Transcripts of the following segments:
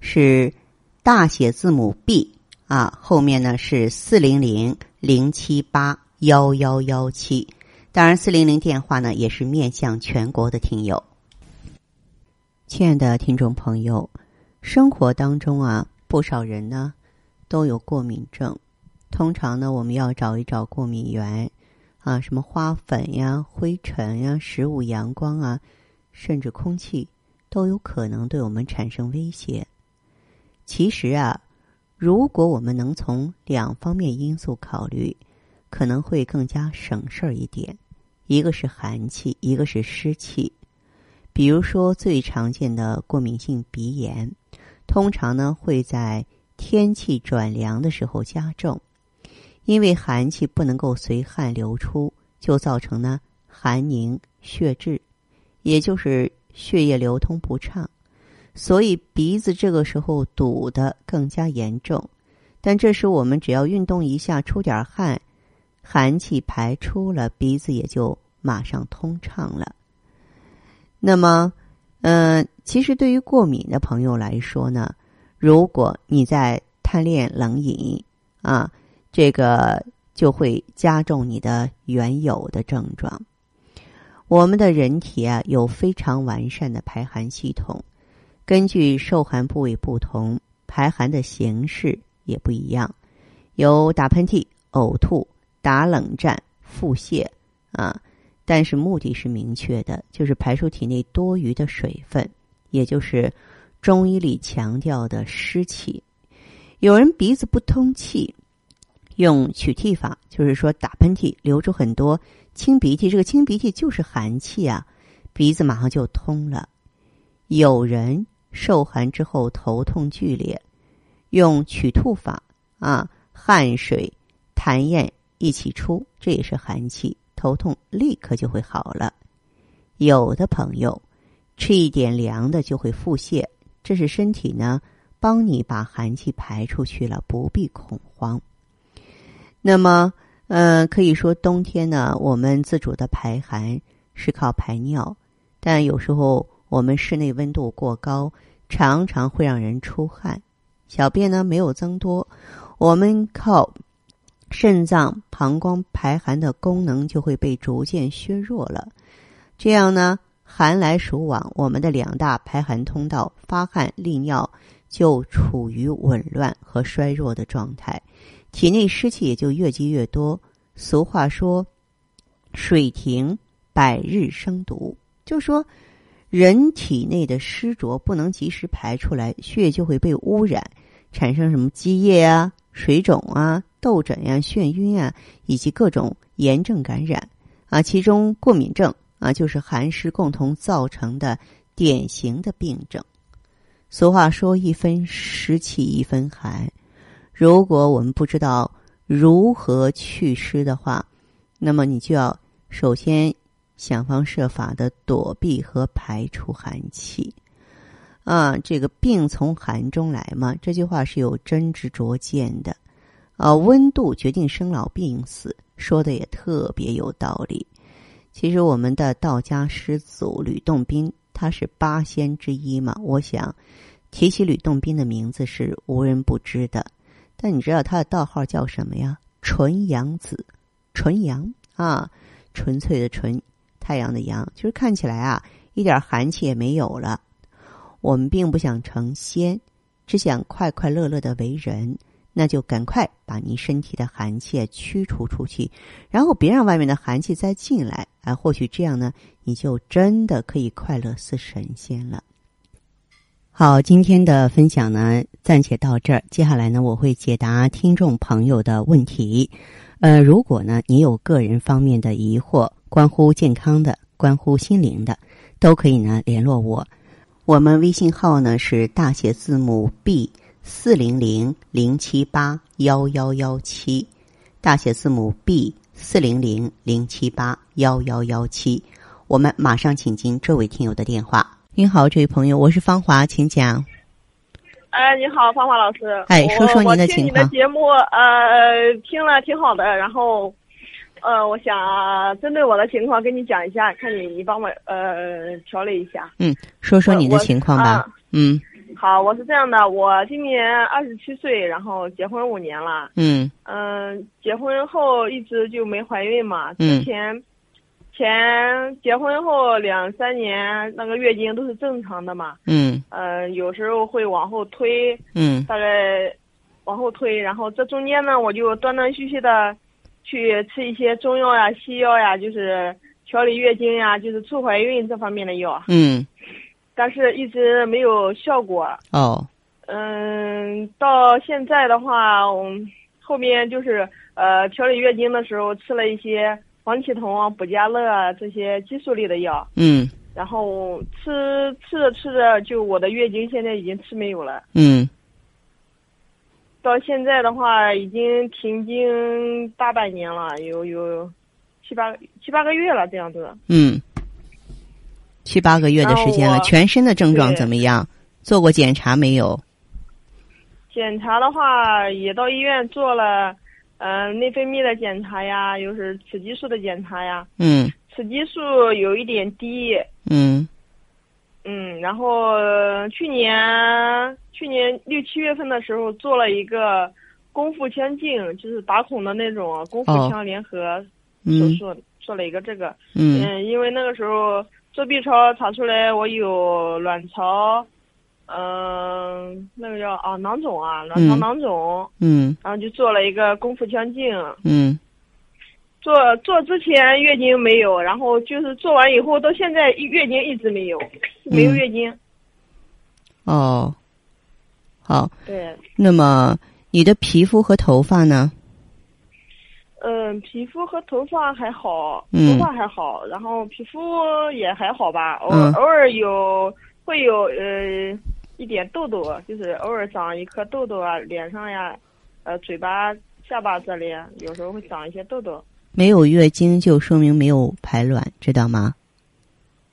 是大写字母 B 啊，后面呢是四零零零七八幺幺幺七。当然，四零零电话呢也是面向全国的听友。亲爱的听众朋友，生活当中啊，不少人呢都有过敏症。通常呢，我们要找一找过敏源啊，什么花粉呀、灰尘呀、食物、阳光啊，甚至空气，都有可能对我们产生威胁。其实啊，如果我们能从两方面因素考虑，可能会更加省事儿一点。一个是寒气，一个是湿气。比如说，最常见的过敏性鼻炎，通常呢会在天气转凉的时候加重，因为寒气不能够随汗流出，就造成呢寒凝血滞，也就是血液流通不畅，所以鼻子这个时候堵得更加严重。但这时我们只要运动一下，出点汗，寒气排出了，鼻子也就马上通畅了。那么，嗯，其实对于过敏的朋友来说呢，如果你在贪恋冷饮啊，这个就会加重你的原有的症状。我们的人体啊，有非常完善的排寒系统，根据受寒部位不同，排寒的形式也不一样，有打喷嚏、呕吐、打冷战、腹泻啊。但是目的是明确的，就是排出体内多余的水分，也就是中医里强调的湿气。有人鼻子不通气，用取涕法，就是说打喷嚏流出很多清鼻涕，这个清鼻涕就是寒气啊，鼻子马上就通了。有人受寒之后头痛剧烈，用取吐法啊，汗水痰液一起出，这也是寒气。头痛立刻就会好了，有的朋友吃一点凉的就会腹泻，这是身体呢帮你把寒气排出去了，不必恐慌。那么，呃，可以说冬天呢，我们自主的排寒是靠排尿，但有时候我们室内温度过高，常常会让人出汗，小便呢没有增多，我们靠。肾脏、膀胱排寒的功能就会被逐渐削弱了，这样呢，寒来暑往，我们的两大排寒通道发汗、利尿就处于紊乱和衰弱的状态，体内湿气也就越积越多。俗话说：“水停，百日生毒。”就说人体内的湿浊不能及时排出来，血就会被污染，产生什么积液啊、水肿啊。痘疹呀、眩晕啊，以及各种炎症感染啊，其中过敏症啊，就是寒湿共同造成的典型的病症。俗话说：“一分湿气一分寒。”如果我们不知道如何祛湿的话，那么你就要首先想方设法的躲避和排除寒气啊。这个病从寒中来嘛，这句话是有真知灼见的。啊，温度决定生老病死，说的也特别有道理。其实我们的道家师祖吕洞宾，他是八仙之一嘛。我想提起吕洞宾的名字是无人不知的。但你知道他的道号叫什么呀？纯阳子，纯阳啊，纯粹的纯，太阳的阳，就是看起来啊，一点寒气也没有了。我们并不想成仙，只想快快乐乐的为人。那就赶快把您身体的寒气驱除出去，然后别让外面的寒气再进来啊！或许这样呢，你就真的可以快乐似神仙了。好，今天的分享呢，暂且到这儿。接下来呢，我会解答听众朋友的问题。呃，如果呢，你有个人方面的疑惑，关乎健康的，关乎心灵的，都可以呢联络我。我们微信号呢是大写字母 B 四零零零七八幺幺幺七，大写字母 B 四零零零七八幺幺幺七。我们马上请进这位听友的电话。您好，这位朋友，我是芳华，请讲。哎，你好，芳华老师。哎，说说您的情况。我听你的节目，呃，听了挺好的，然后，呃，我想针对我的情况跟你讲一下，看你你帮我呃调理一下。嗯，说说你的情况吧。嗯。好，我是这样的，我今年二十七岁，然后结婚五年了。嗯。嗯，结婚后一直就没怀孕嘛。嗯。之前。前结婚后两三年，那个月经都是正常的嘛。嗯。呃，有时候会往后推。嗯。大概往后推，然后这中间呢，我就断断续续的去吃一些中药呀、西药呀，就是调理月经呀，就是促怀孕这方面的药。嗯。但是一直没有效果。哦。嗯，到现在的话，后面就是呃调理月经的时候吃了一些。黄体酮、补佳乐这些激素类的药，嗯，然后吃吃着吃着，就我的月经现在已经吃没有了，嗯，到现在的话已经停经大半年了，有有七八七八个月了这样子，嗯，七八个月的时间了，全身的症状怎么样？做过检查没有？检查的话也到医院做了。嗯，内分泌的检查呀，又是雌激素的检查呀。嗯。雌激素有一点低。嗯。嗯，然后去年去年六七月份的时候做了一个宫腹腔镜，就是打孔的那种宫腹腔联合手术，做了一个这个。嗯。嗯，因为那个时候做 B 超查出来我有卵巢。嗯，那个叫啊囊肿啊，卵巢囊肿。嗯。然后就做了一个宫腹腔镜。嗯。做做之前月经没有，然后就是做完以后到现在月经一直没有，没有月经。哦。好。对。那么你的皮肤和头发呢？嗯，皮肤和头发还好，头发还好，然后皮肤也还好吧，偶偶尔有会有呃。一点痘痘，就是偶尔长一颗痘痘啊，脸上呀，呃，嘴巴、下巴这里，有时候会长一些痘痘。没有月经就说明没有排卵，知道吗？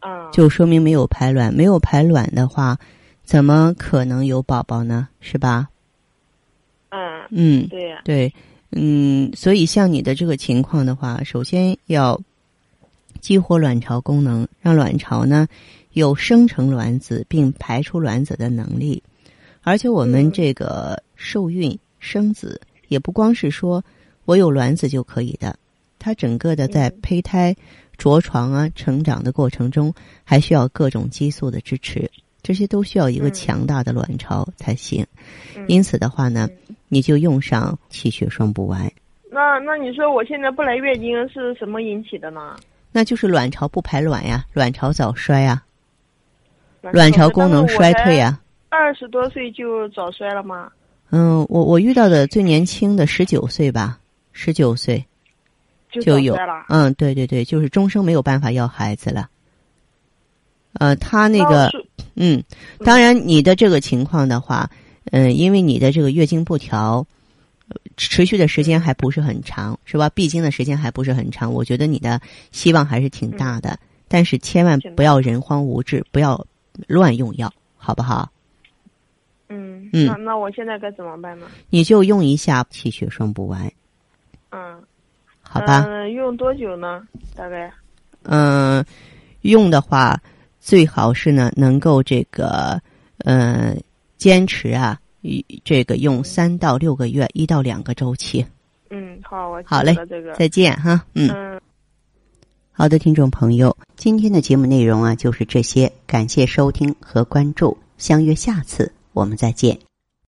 嗯。就说明没有排卵，没有排卵的话，怎么可能有宝宝呢？是吧？嗯。嗯。对呀。对，嗯，所以像你的这个情况的话，首先要激活卵巢功能，让卵巢呢。有生成卵子并排出卵子的能力，而且我们这个受孕生子也不光是说我有卵子就可以的，它整个的在胚胎着床啊、成长的过程中，还需要各种激素的支持，这些都需要一个强大的卵巢才行。因此的话呢，你就用上气血双补丸。那那你说我现在不来月经是什么引起的呢？那就是卵巢不排卵呀，卵巢早衰啊。卵巢功能衰退啊！二十多岁就早衰了吗？嗯，我我遇到的最年轻的十九岁吧，十九岁就有嗯，对对对，就是终生没有办法要孩子了。呃，他那个嗯，当然你的这个情况的话，嗯，因为你的这个月经不调，持续的时间还不是很长，是吧？闭经的时间还不是很长，我觉得你的希望还是挺大的，但是千万不要人荒无志，不要。乱用药，好不好？嗯嗯，那那我现在该怎么办呢？你就用一下气血双补丸。嗯，好吧。嗯，用多久呢？大概？嗯，用的话最好是呢，能够这个嗯坚持啊，这个用三到六个月，一到两个周期。嗯，好，我好嘞，这个再见哈，嗯。好的，听众朋友，今天的节目内容啊就是这些，感谢收听和关注，相约下次我们再见。